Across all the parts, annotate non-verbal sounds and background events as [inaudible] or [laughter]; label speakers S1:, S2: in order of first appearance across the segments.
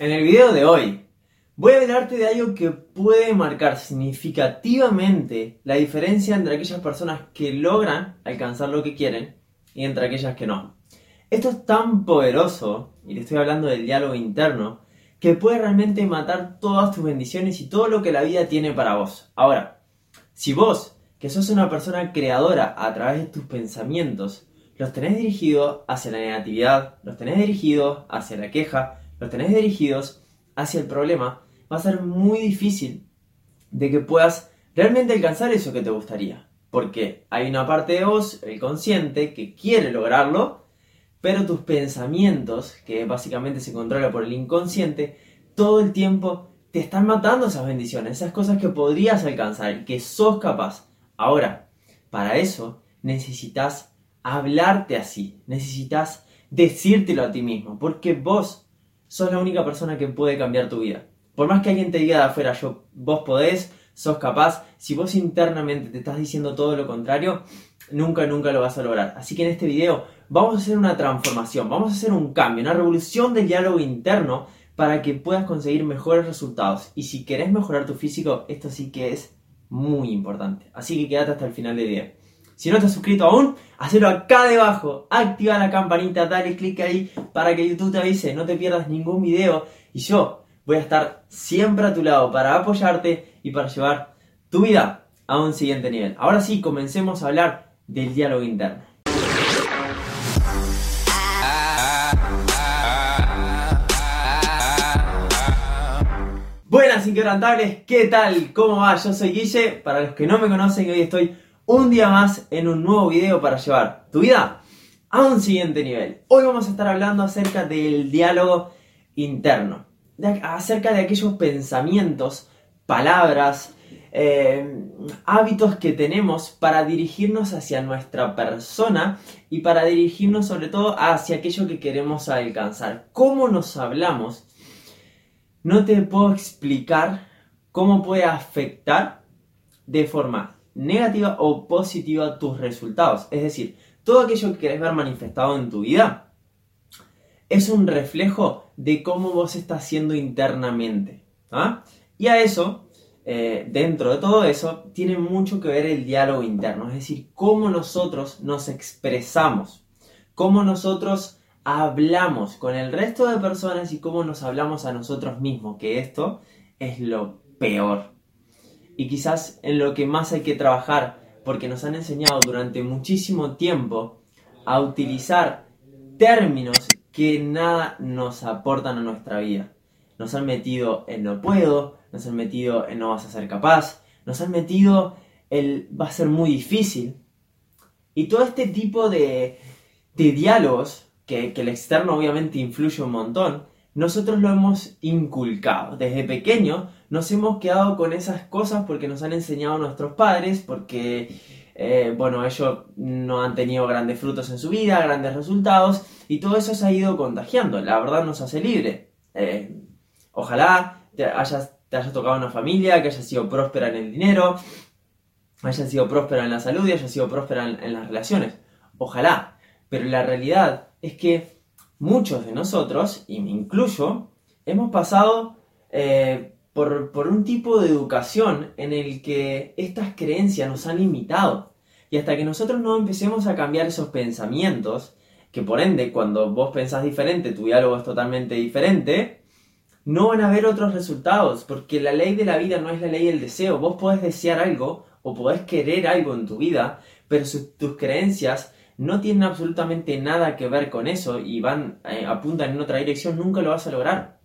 S1: En el video de hoy voy a hablarte de algo que puede marcar significativamente la diferencia entre aquellas personas que logran alcanzar lo que quieren y entre aquellas que no. Esto es tan poderoso, y te estoy hablando del diálogo interno, que puede realmente matar todas tus bendiciones y todo lo que la vida tiene para vos. Ahora, si vos, que sos una persona creadora a través de tus pensamientos, los tenés dirigidos hacia la negatividad, los tenés dirigidos hacia la queja, los tenés dirigidos hacia el problema, va a ser muy difícil de que puedas realmente alcanzar eso que te gustaría. Porque hay una parte de vos, el consciente, que quiere lograrlo, pero tus pensamientos, que básicamente se controla por el inconsciente, todo el tiempo te están matando esas bendiciones, esas cosas que podrías alcanzar, que sos capaz. Ahora, para eso necesitas hablarte así, necesitas decírtelo a ti mismo, porque vos sos la única persona que puede cambiar tu vida. Por más que alguien te diga de afuera, yo, vos podés, sos capaz, si vos internamente te estás diciendo todo lo contrario, nunca, nunca lo vas a lograr. Así que en este video vamos a hacer una transformación, vamos a hacer un cambio, una revolución del diálogo interno para que puedas conseguir mejores resultados. Y si querés mejorar tu físico, esto sí que es muy importante. Así que quédate hasta el final del video. Si no has suscrito aún, hacelo acá debajo, activa la campanita, dale click ahí para que YouTube te avise, no te pierdas ningún video y yo voy a estar siempre a tu lado para apoyarte y para llevar tu vida a un siguiente nivel. Ahora sí, comencemos a hablar del diálogo interno. Buenas inquebrantables, ¿qué tal? ¿Cómo va? Yo soy Guille, para los que no me conocen, hoy estoy un día más en un nuevo video para llevar tu vida a un siguiente nivel. Hoy vamos a estar hablando acerca del diálogo interno, acerca de aquellos pensamientos, palabras, eh, hábitos que tenemos para dirigirnos hacia nuestra persona y para dirigirnos sobre todo hacia aquello que queremos alcanzar. ¿Cómo nos hablamos? No te puedo explicar cómo puede afectar de forma negativa o positiva tus resultados. Es decir, todo aquello que querés ver manifestado en tu vida es un reflejo de cómo vos estás siendo internamente. ¿ah? Y a eso, eh, dentro de todo eso, tiene mucho que ver el diálogo interno, es decir, cómo nosotros nos expresamos, cómo nosotros hablamos con el resto de personas y cómo nos hablamos a nosotros mismos, que esto es lo peor y quizás en lo que más hay que trabajar, porque nos han enseñado durante muchísimo tiempo a utilizar términos que nada nos aportan a nuestra vida. Nos han metido en no puedo, nos han metido en no vas a ser capaz, nos han metido el va a ser muy difícil. Y todo este tipo de, de diálogos, que, que el externo obviamente influye un montón, nosotros lo hemos inculcado. Desde pequeño nos hemos quedado con esas cosas porque nos han enseñado nuestros padres, porque, eh, bueno, ellos no han tenido grandes frutos en su vida, grandes resultados, y todo eso se ha ido contagiando. La verdad nos hace libre. Eh, ojalá te hayas, te haya tocado una familia que haya sido próspera en el dinero, haya sido próspera en la salud y haya sido próspera en las relaciones. Ojalá. Pero la realidad es que muchos de nosotros, y me incluyo, hemos pasado eh, por, un tipo de educación en el que estas creencias nos han limitado. Y hasta que nosotros no empecemos a cambiar esos pensamientos, que por ende cuando vos pensás diferente, tu diálogo es totalmente diferente, no van a haber otros resultados, porque la ley de la vida no es la ley del deseo. Vos podés desear algo o podés querer algo en tu vida, pero tus creencias no tienen absolutamente nada que ver con eso y van, eh, apuntan en otra dirección, nunca lo vas a lograr.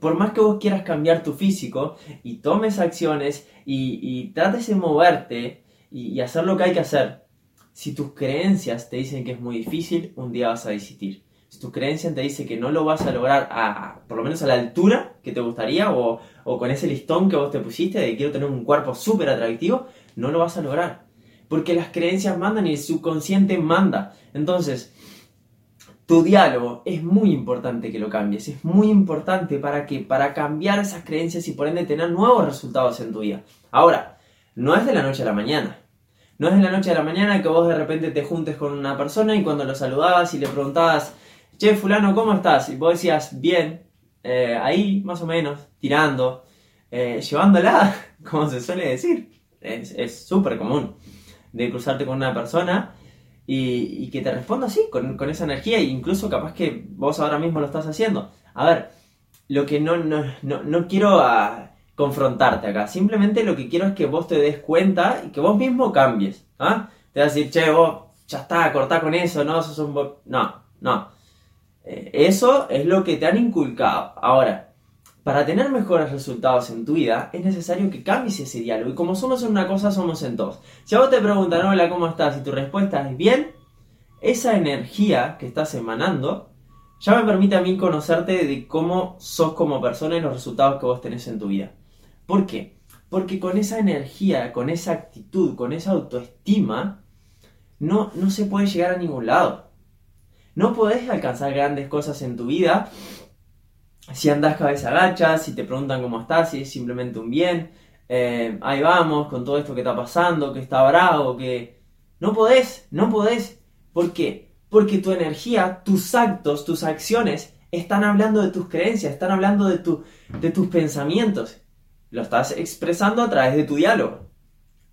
S1: Por más que vos quieras cambiar tu físico y tomes acciones y, trates de moverte y, hacer lo que hay que hacer, si tus creencias te dicen que es muy difícil, un día vas a desistir. Si tus creencias te dicen que no lo vas a lograr a, por lo menos a la altura que te gustaría o, o con ese listón que vos te pusiste de quiero tener un cuerpo súper atractivo, no lo vas a lograr porque las creencias mandan y el subconsciente manda. Entonces, tu diálogo es muy importante que lo cambies, es muy importante para que para cambiar esas creencias y por ende tener nuevos resultados en tu vida. Ahora, no es de la noche a la mañana. No es de la noche a la mañana que vos de repente te juntes con una persona y cuando lo saludabas y le preguntabas, che, fulano, ¿cómo estás? Y vos decías, bien, eh, ahí más o menos, tirando, eh, llevándola, [laughs] como se suele decir. Es súper común de cruzarte con una persona y, que te responda así, con, esa energía, e incluso capaz que vos ahora mismo lo estás haciendo. A ver, lo que no, no, no, quiero a confrontarte acá, simplemente lo que quiero es que vos te des cuenta y que vos mismo cambies. ¿ah? Te vas a decir, che, vos ya está, cortá con eso, no, sos un... No, no. Eh, eso es lo que te han inculcado. Ahora, para tener mejores resultados en tu vida, es necesario que cambies ese diálogo. Y como somos en una cosa, somos en dos. Si a vos te preguntan, hola, ¿cómo estás? Y tu respuesta es bien, esa energía que estás emanando ya me permite a mí conocerte de cómo sos como persona y los resultados que vos tenés en tu vida. ¿Por qué? Porque con esa energía, con esa actitud, con esa autoestima, no, no se puede llegar a ningún lado. No podés alcanzar grandes cosas en tu vida si andas cabeza agacha, si te preguntan cómo estás, si es simplemente un bien, eh, ahí vamos con todo esto que está pasando, que está bravo, que... No podés, no podés. ¿Por qué? Porque tu energía, tus actos, tus acciones están hablando de tus creencias, están hablando de, de tus pensamientos. Lo estás expresando a través de tu diálogo.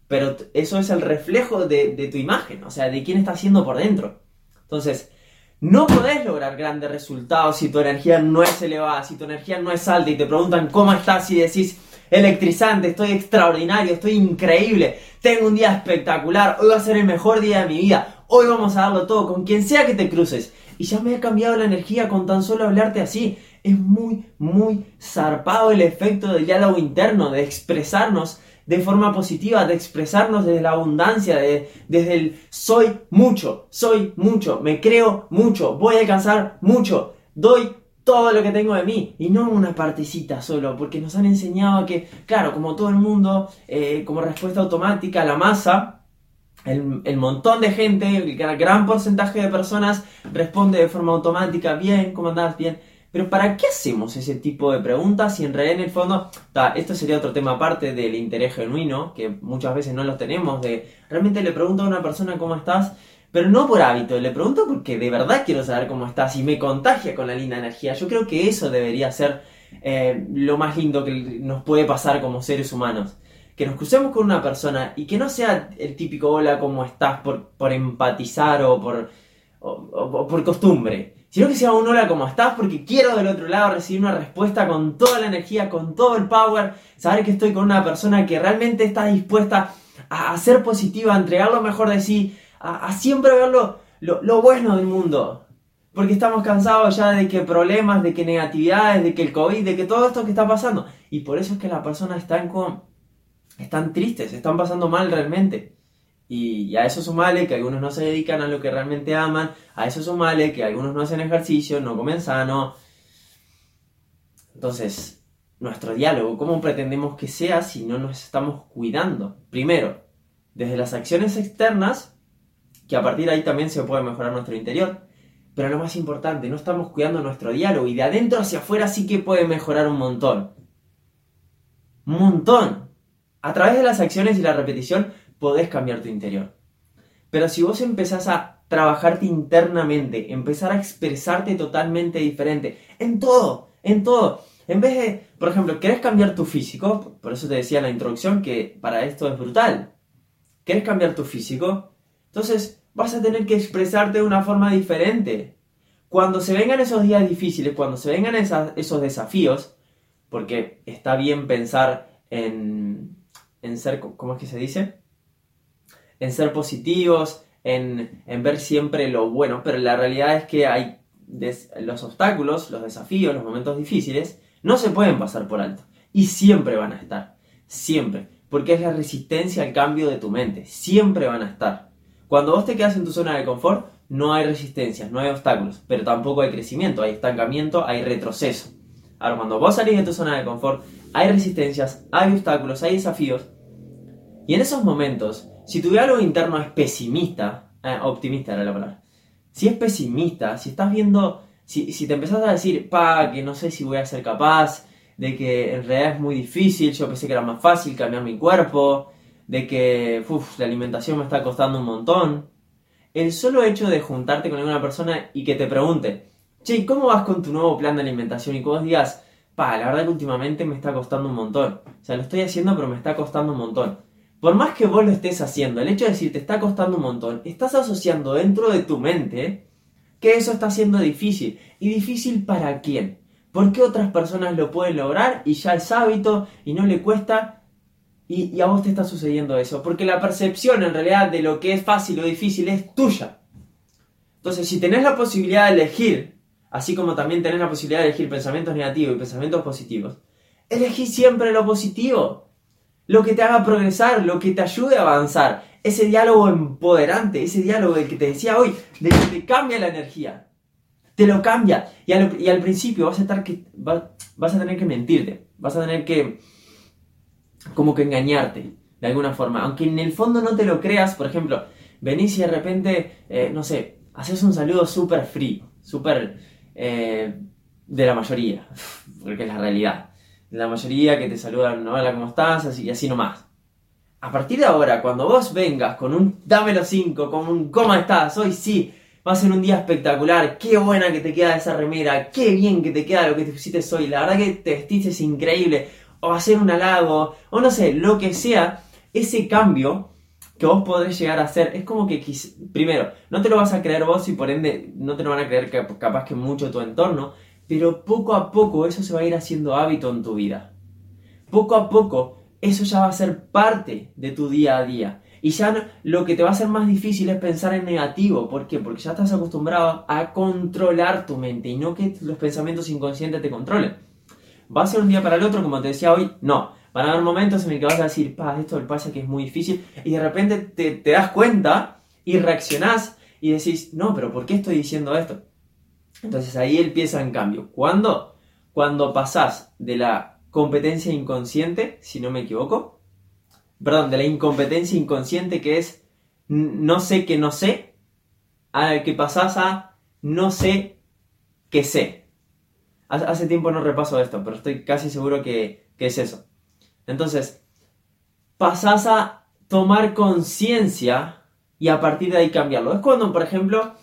S1: Pero eso es el reflejo de, de tu imagen, o sea, de quién estás siendo por dentro. Entonces, no podés lograr grandes resultados si tu energía no es elevada, si tu energía no es alta y te preguntan cómo estás y decís electrizante, estoy extraordinario, estoy increíble, tengo un día espectacular, hoy va a ser el mejor día de mi vida, hoy vamos a darlo todo con quien sea que te cruces. Y ya me ha cambiado la energía con tan solo hablarte así. Es muy, muy zarpado el efecto del diálogo interno, de expresarnos de forma positiva, de expresarnos desde la abundancia, de, desde el soy mucho, soy mucho, me creo mucho, voy a alcanzar mucho, doy todo lo que tengo de mí y no una partecita solo, porque nos han enseñado que, claro, como todo el mundo, eh, como respuesta automática, la masa, el, el, montón de gente, el gran porcentaje de personas responde de forma automática, bien, ¿cómo andás? Bien. Pero ¿para qué hacemos ese tipo de preguntas si en realidad en el fondo, esto sería otro tema aparte del interés genuino, que muchas veces no lo tenemos, de realmente le pregunto a una persona cómo estás, pero no por hábito, le pregunto porque de verdad quiero saber cómo estás y me contagia con la linda energía. Yo creo que eso debería ser eh, lo más lindo que nos puede pasar como seres humanos. Que nos crucemos con una persona y que no sea el típico hola, ¿cómo estás? por, por empatizar o por, o por costumbre sino que sea un hola, ¿cómo estás? Porque quiero del otro lado recibir una respuesta con toda la energía, con todo el power, saber que estoy con una persona que realmente está dispuesta a, ser positiva, a entregar lo mejor de sí, a, siempre ver lo, lo, bueno del mundo. Porque estamos cansados ya de que problemas, de que negatividades, de que el COVID, de que todo esto que está pasando. Y por eso es que las personas están con... Están tristes, están pasando mal realmente. Y, a eso sumale que algunos no se dedican a lo que realmente aman, a eso sumale que algunos no hacen ejercicio, no comen sano. Entonces, nuestro diálogo, ¿cómo pretendemos que sea si no nos estamos cuidando? Primero, desde las acciones externas, que a partir de ahí también se puede mejorar nuestro interior. Pero lo más importante, no estamos cuidando nuestro diálogo y de adentro hacia afuera sí que puede mejorar un montón. Un montón. A través de las acciones y la repetición podés cambiar tu interior. Pero si vos empezás a trabajarte internamente, empezar a expresarte totalmente diferente, en todo, en todo, en vez de, por ejemplo, ¿querés cambiar tu físico? Por eso te decía en la introducción que para esto es brutal. ¿Querés cambiar tu físico? Entonces vas a tener que expresarte de una forma diferente. Cuando se vengan esos días difíciles, cuando se vengan esos desafíos, porque está bien pensar en, en ser, ¿cómo es que se dice? En ser positivos, en, ver siempre lo bueno, pero la realidad es que hay los obstáculos, los desafíos, los momentos difíciles, no se pueden pasar por alto. Y siempre van a estar. Siempre. Porque es la resistencia al cambio de tu mente. Siempre van a estar. Cuando vos te quedas en tu zona de confort, no hay resistencias, no hay obstáculos, pero tampoco hay crecimiento, hay estancamiento, hay retroceso. Ahora, cuando vos salís de tu zona de confort, hay resistencias, hay obstáculos, hay desafíos. Y en esos momentos si tu diálogo interno es pesimista, eh, optimista era la palabra, si es pesimista, si estás viendo, si, si te empezás a decir, pa, que no sé si voy a ser capaz, de que en realidad es muy difícil, yo pensé que era más fácil cambiar mi cuerpo, de que uf, la alimentación me está costando un montón. El solo hecho de juntarte con alguna persona y que te pregunte, Che, ¿cómo vas con tu nuevo plan de alimentación? Y que vos digas, pa, la verdad que últimamente me está costando un montón. O sea, lo estoy haciendo, pero me está costando un montón. Por más que vos lo estés haciendo, el hecho de decir te está costando un montón, estás asociando dentro de tu mente que eso está siendo difícil. ¿Y difícil para quién? ¿Por qué otras personas lo pueden lograr y ya es hábito y no le cuesta? Y, a vos te está sucediendo eso. Porque la percepción en realidad de lo que es fácil o difícil es tuya. Entonces, si tenés la posibilidad de elegir, así como también tenés la posibilidad de elegir pensamientos negativos y pensamientos positivos, elegí siempre lo positivo. Lo que te haga progresar, lo que te ayude a avanzar. Ese diálogo empoderante, ese diálogo del que te decía hoy, de que te cambia la energía. Te lo cambia. Y al, principio vas a, estar que, vas a tener que mentirte. Vas a tener que como que engañarte de alguna forma. Aunque en el fondo no te lo creas, por ejemplo, venís y de repente, eh, no sé, haces un saludo súper frío, súper eh, de la mayoría, [laughs] porque es la realidad. La mayoría que te saludan, hola, ¿cómo estás? Así, y así nomás. A partir de ahora, cuando vos vengas con un los cinco, con un ¿cómo estás? Hoy sí, va a ser un día espectacular, qué buena que te queda esa remera, qué bien que te queda lo que te pusiste hoy, la verdad que te vestiste es increíble, o hacer un halago, o no sé, lo que sea, ese cambio que vos podés llegar a hacer es como que, primero, no te lo vas a creer vos y por ende no te lo van a creer capaz que mucho tu entorno, pero poco a poco eso se va a ir haciendo hábito en tu vida. Poco a poco eso ya va a ser parte de tu día a día. Y ya lo que te va a ser más difícil es pensar en negativo. ¿Por qué? Porque ya estás acostumbrado a controlar tu mente y no que los pensamientos inconscientes te controlen. ¿Va a ser un día para el otro, como te decía hoy? No. Van a haber momentos en el que vas a decir, pa, esto me pasa que es muy difícil, y de repente te, te das cuenta y reaccionás y decís, no, pero ¿por qué estoy diciendo esto? Entonces ahí empieza en cambio. ¿Cuándo? Cuando pasás de la competencia inconsciente, si no me equivoco, perdón, de la incompetencia inconsciente que es no sé que no sé, a que pasás a no sé que sé. Hace tiempo no repaso esto, pero estoy casi seguro que, que es eso. Entonces, pasás a tomar conciencia y a partir de ahí cambiarlo. Es cuando, por ejemplo,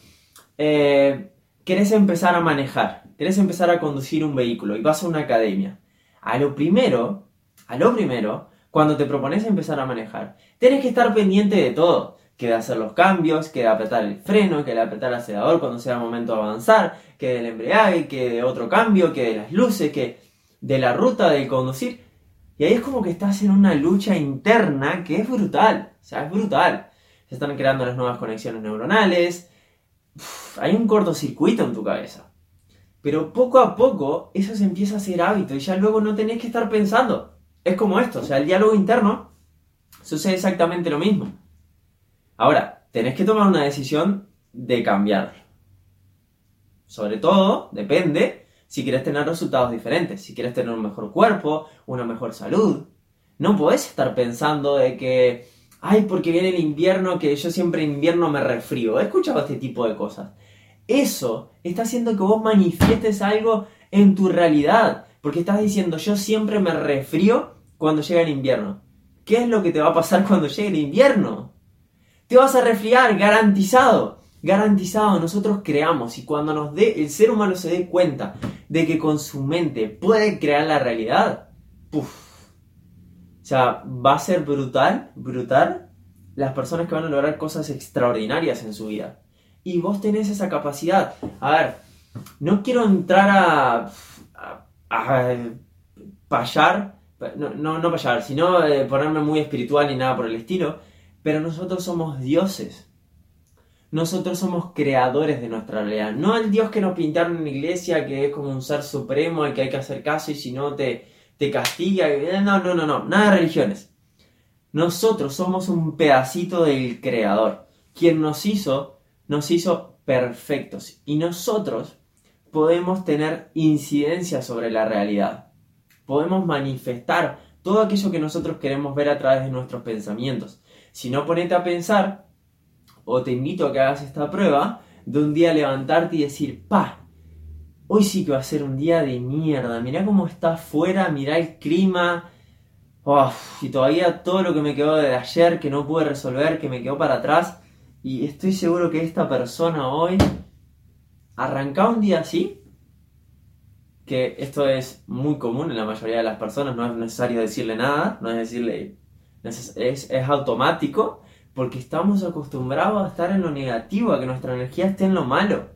S1: eh, querés empezar a manejar, querés empezar a conducir un vehículo y vas a una academia. A lo primero, a lo primero, cuando te propones empezar a manejar, tienes que estar pendiente de todo. Que de hacer los cambios, que de apretar el freno, que de apretar el acelerador cuando sea el momento de avanzar, que del embriague, que de otro cambio, que de las luces, que de la ruta de conducir. Y ahí es como que estás en una lucha interna que es brutal. O sea, es brutal. Se están creando las nuevas conexiones neuronales. Hay un cortocircuito en tu cabeza. Pero poco a poco eso se empieza a hacer hábito y ya luego no tenés que estar pensando. Es como esto, o sea, el diálogo interno sucede exactamente lo mismo. Ahora, tenés que tomar una decisión de cambiar. Sobre todo, depende si quieres tener resultados diferentes, si quieres tener un mejor cuerpo, una mejor salud. No puedes estar pensando de que, ay, porque viene el invierno, que yo siempre en invierno me resfrío. He escuchado este tipo de cosas. Eso está haciendo que vos manifiestes algo en tu realidad, porque estás diciendo, yo siempre me resfrío cuando llega el invierno. ¿Qué es lo que te va a pasar [laughs] cuando llegue el invierno? Te vas a resfriar, garantizado. Garantizado, nosotros creamos y cuando nos dé, el ser humano se dé cuenta de que con su mente puede crear la realidad, puff. O sea, va a ser brutal, brutal las personas que van a lograr cosas extraordinarias en su vida. Y vos tenés esa capacidad. A ver, no quiero entrar a, a, a payar, no, no, no payar, sino eh, ponerme muy espiritual ni nada por el estilo, pero nosotros somos dioses nosotros somos creadores de nuestra realidad. No el Dios que nos pintaron en la iglesia, que es como un ser supremo al que hay que hacer caso y si no te, te castiga. No, no, no, no, nada de religiones. Nosotros somos un pedacito del creador. Quien nos hizo, nos hizo perfectos. Y nosotros podemos tener incidencia sobre la realidad. Podemos manifestar todo aquello que nosotros queremos ver a través de nuestros pensamientos. Si no ponete a pensar, o te invito a que hagas esta prueba de un día levantarte y decir, pa, hoy sí que va a ser un día de mierda, mirá cómo está afuera, mirá el clima, y todavía todo lo que me quedó de ayer que no pude resolver, que me quedó para atrás, y estoy seguro que esta persona hoy arranca un día así, que esto es muy común en la mayoría de las personas, no es necesario decirle nada, no es decirle, es, es, automático, porque estamos acostumbrados a estar en lo negativo, a que nuestra energía esté en lo malo.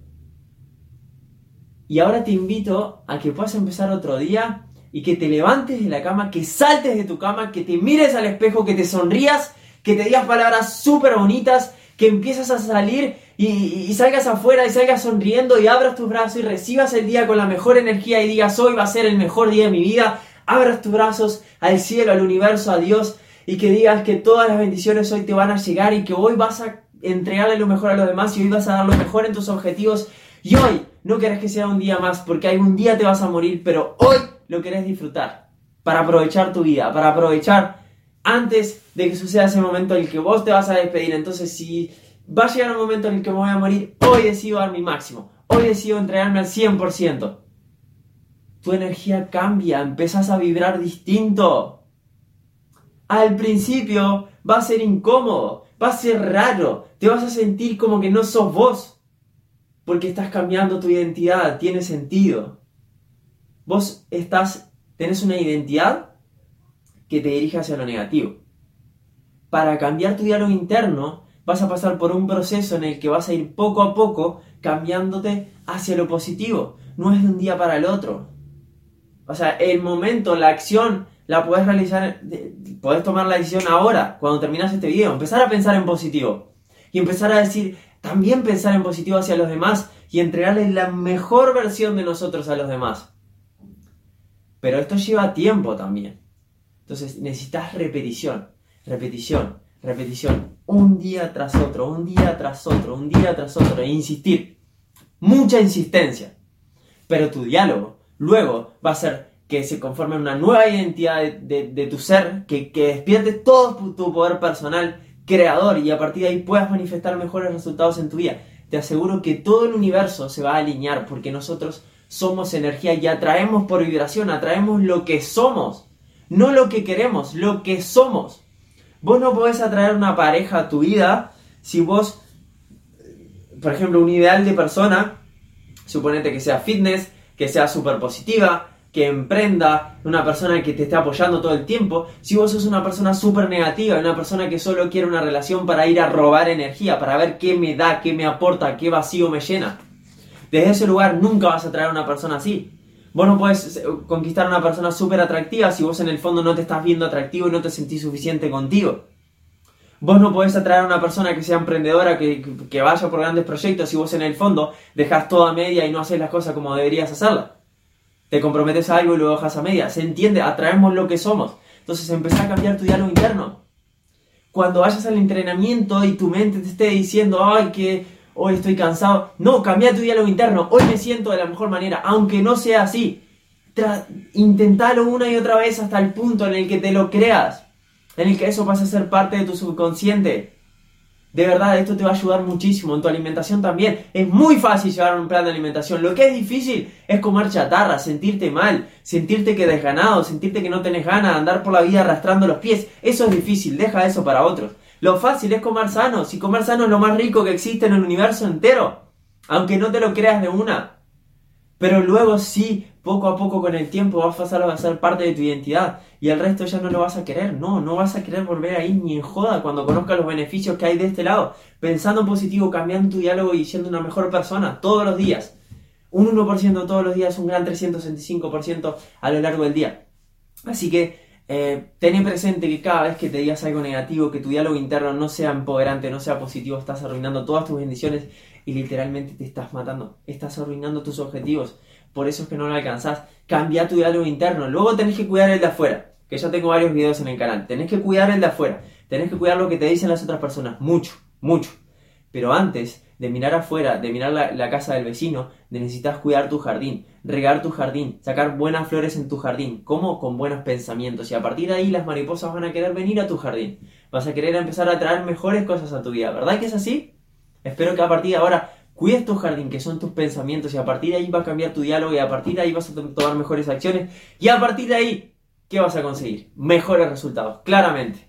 S1: Y ahora te invito a que puedas empezar otro día y que te levantes de la cama, que saltes de tu cama, que te mires al espejo, que te sonrías, que te digas palabras súper bonitas, que empieces a salir y, salgas afuera y salgas sonriendo y abras tus brazos y recibas el día con la mejor energía y digas hoy va a ser el mejor día de mi vida, abras tus brazos al cielo, al universo, a Dios y que digas que todas las bendiciones hoy te van a llegar y que hoy vas a entregarle lo mejor a los demás y hoy vas a dar lo mejor en tus objetivos y hoy no querés que sea un día más porque algún día te vas a morir, pero hoy lo querés disfrutar para aprovechar tu vida, para aprovechar antes de que suceda ese momento en el que vos te vas a despedir. Entonces, si va a llegar un momento en el que me voy a morir, hoy decido dar mi máximo, hoy decido entregarme al 100%. Tu energía cambia, empezás a vibrar distinto. Al principio va a ser incómodo, va a ser raro, te vas a sentir como que no sos vos, porque estás cambiando tu identidad, tiene sentido. Vos estás, tenés una identidad que te dirige hacia lo negativo. Para cambiar tu diálogo interno, vas a pasar por un proceso en el que vas a ir poco a poco cambiándote hacia lo positivo. No es de un día para el otro. O sea, el momento, la acción, la puedes realizar, puedes tomar la decisión ahora, cuando terminas este video. Empezar a pensar en positivo. Y empezar a decir, también pensar en positivo hacia los demás y entregarles la mejor versión de nosotros a los demás. Pero esto lleva tiempo también. Entonces necesitas repetición, repetición, repetición, un día tras otro, un día tras otro, un día tras otro, e insistir. Mucha insistencia. Pero tu diálogo luego va a ser que se conforme una nueva identidad de, tu ser, que, que despierte todo tu poder personal creador y a partir de ahí puedas manifestar mejores resultados en tu vida. Te aseguro que todo el universo se va a alinear porque nosotros somos energía y atraemos por vibración, atraemos lo que somos, no lo que queremos, lo que somos. Vos no podés atraer una pareja a tu vida si vos, por ejemplo, un ideal de persona, suponete que sea fitness, que sea súper positiva, que emprenda, una persona que te esté apoyando todo el tiempo, si vos sos una persona súper negativa, una persona que solo quiere una relación para ir a robar energía, para ver qué me da, qué me aporta, qué vacío me llena. Desde ese lugar nunca vas a atraer a una persona así. Vos no puedes eh, conquistar a una persona súper atractiva si vos en el fondo no te estás viendo atractivo y no te sentís suficiente contigo. Vos no podés atraer a una persona que sea emprendedora, que, que vaya por grandes proyectos si vos en el fondo dejas todo a media y no haces las cosas como deberías hacerlas. Te comprometes a algo y lo dejas a media. ¿Se entiende? Atraemos lo que somos. Entonces empezá a cambiar tu diálogo interno. Cuando vayas al entrenamiento y tu mente te esté diciendo, ay, que hoy estoy cansado. No, cambia tu diálogo interno. Hoy me siento de la mejor manera, aunque no sea así. intentalo una y otra vez hasta el punto en el que te lo creas, en el que eso pase a ser parte de tu subconsciente. De verdad, esto te va a ayudar muchísimo en tu alimentación también. Es muy fácil llevar un plan de alimentación. Lo que es difícil es comer chatarra, sentirte mal, sentirte que desganado, sentirte que no tenés ganas, andar por la vida arrastrando los pies. Eso es difícil, deja eso para otros. Lo fácil es comer sano. Si comer sano es lo más rico que existe en el universo entero. Aunque no te lo creas de una. Pero luego sí, poco a poco con el tiempo vas a pasar a ser parte de tu identidad. Y el resto ya no lo vas a querer. No, no vas a querer volver ahí ni en joda cuando conozcas los beneficios que hay de este lado. Pensando en positivo, cambiando tu diálogo y siendo una mejor persona todos los días. Un 1% todos los días, un gran 365% a lo largo del día. Así que eh, ten presente que cada vez que te digas algo negativo, que tu diálogo interno no sea empoderante, no sea positivo, estás arruinando todas tus bendiciones y literalmente te estás matando. Estás arruinando tus objetivos. Por eso es que no lo alcanzás. Cambia tu diálogo interno. Luego tenés que cuidar el de afuera. Que ya tengo varios videos en el canal. Tenés que cuidar el de afuera. Tenés que cuidar lo que te dicen las otras personas. Mucho, mucho. Pero antes de mirar afuera, de mirar la, casa del vecino, necesitas cuidar tu jardín, regar tu jardín, sacar buenas flores en tu jardín. ¿Cómo? Con buenos pensamientos. Y a partir de ahí las mariposas van a querer venir a tu jardín. Vas a querer empezar a traer mejores cosas a tu vida. ¿Verdad que es así? Espero que a partir de ahora cuides tu jardín, que son tus pensamientos, y a partir de ahí va a cambiar tu diálogo, y a partir de ahí vas a tomar mejores acciones, y a partir de ahí, ¿qué vas a conseguir? Mejores resultados, claramente.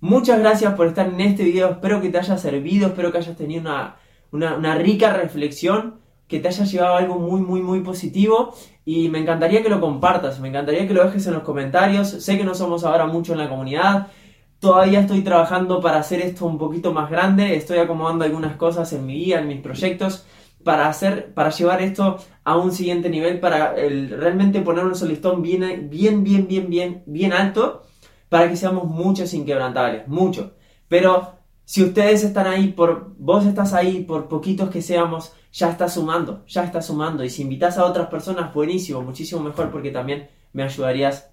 S1: Muchas gracias por estar en este video, espero que te haya servido, espero que hayas tenido una una, rica reflexión, que te haya llevado algo muy, muy, muy positivo y me encantaría que lo compartas, me encantaría que lo dejes en los comentarios. Sé que no somos ahora mucho en la comunidad, todavía estoy trabajando para hacer esto un poquito más grande, estoy acomodando algunas cosas en mi vida, en mis proyectos para hacer, para llevar esto a un siguiente nivel, para realmente poner un solistón bien, bien, bien, bien, bien, bien alto, para que seamos muchos inquebrantables, muchos. Pero si ustedes están ahí, por vos estás ahí, por poquitos que seamos, ya está sumando, ya está sumando. Y si invitas a otras personas, buenísimo, muchísimo mejor porque también me ayudarías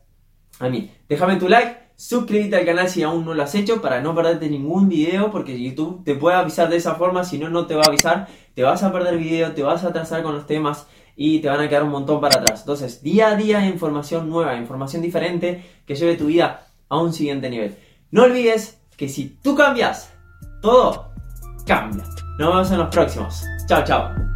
S1: a mí. Déjame tu like, suscríbete al canal si aún no lo has hecho para no perderte ningún video porque YouTube te puede avisar de esa forma, si no, no te va a avisar. Te vas a perder video, te vas a atrasar con los temas y te van a quedar un montón para atrás. Entonces, día a día información nueva, información diferente que lleve tu vida a un siguiente nivel. No olvides que si tú cambias, todo cambia. Nos vemos en los próximos. Chao, chao.